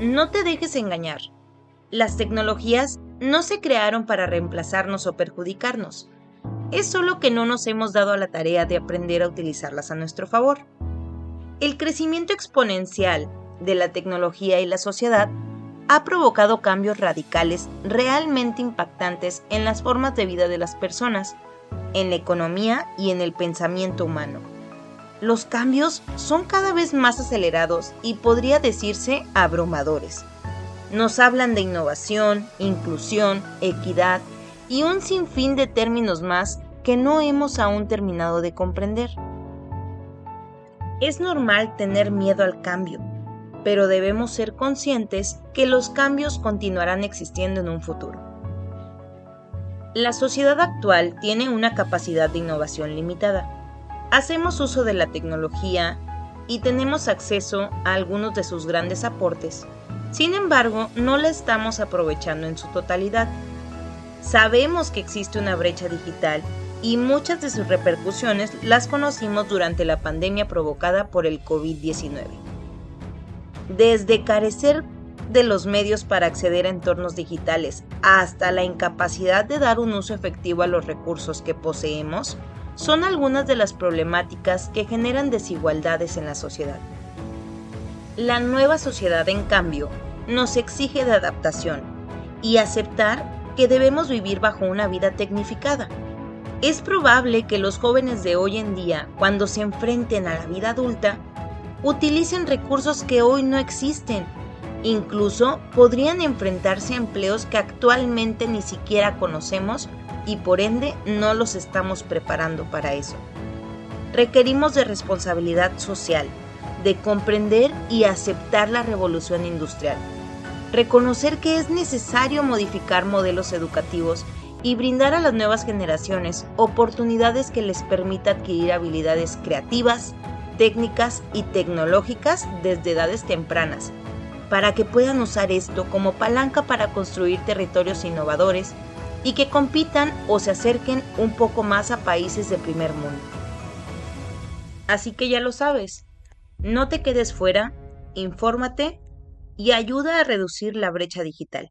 No te dejes engañar. Las tecnologías no se crearon para reemplazarnos o perjudicarnos. Es solo que no nos hemos dado a la tarea de aprender a utilizarlas a nuestro favor. El crecimiento exponencial de la tecnología y la sociedad ha provocado cambios radicales realmente impactantes en las formas de vida de las personas, en la economía y en el pensamiento humano. Los cambios son cada vez más acelerados y podría decirse abrumadores. Nos hablan de innovación, inclusión, equidad y un sinfín de términos más que no hemos aún terminado de comprender. Es normal tener miedo al cambio, pero debemos ser conscientes que los cambios continuarán existiendo en un futuro. La sociedad actual tiene una capacidad de innovación limitada. Hacemos uso de la tecnología y tenemos acceso a algunos de sus grandes aportes. Sin embargo, no la estamos aprovechando en su totalidad. Sabemos que existe una brecha digital y muchas de sus repercusiones las conocimos durante la pandemia provocada por el COVID-19 desde carecer de los medios para acceder a entornos digitales hasta la incapacidad de dar un uso efectivo a los recursos que poseemos, son algunas de las problemáticas que generan desigualdades en la sociedad. La nueva sociedad, en cambio, nos exige de adaptación y aceptar que debemos vivir bajo una vida tecnificada. Es probable que los jóvenes de hoy en día, cuando se enfrenten a la vida adulta, utilicen recursos que hoy no existen. Incluso podrían enfrentarse a empleos que actualmente ni siquiera conocemos y por ende no los estamos preparando para eso. Requerimos de responsabilidad social, de comprender y aceptar la revolución industrial, reconocer que es necesario modificar modelos educativos y brindar a las nuevas generaciones oportunidades que les permita adquirir habilidades creativas, técnicas y tecnológicas desde edades tempranas, para que puedan usar esto como palanca para construir territorios innovadores y que compitan o se acerquen un poco más a países de primer mundo. Así que ya lo sabes, no te quedes fuera, infórmate y ayuda a reducir la brecha digital.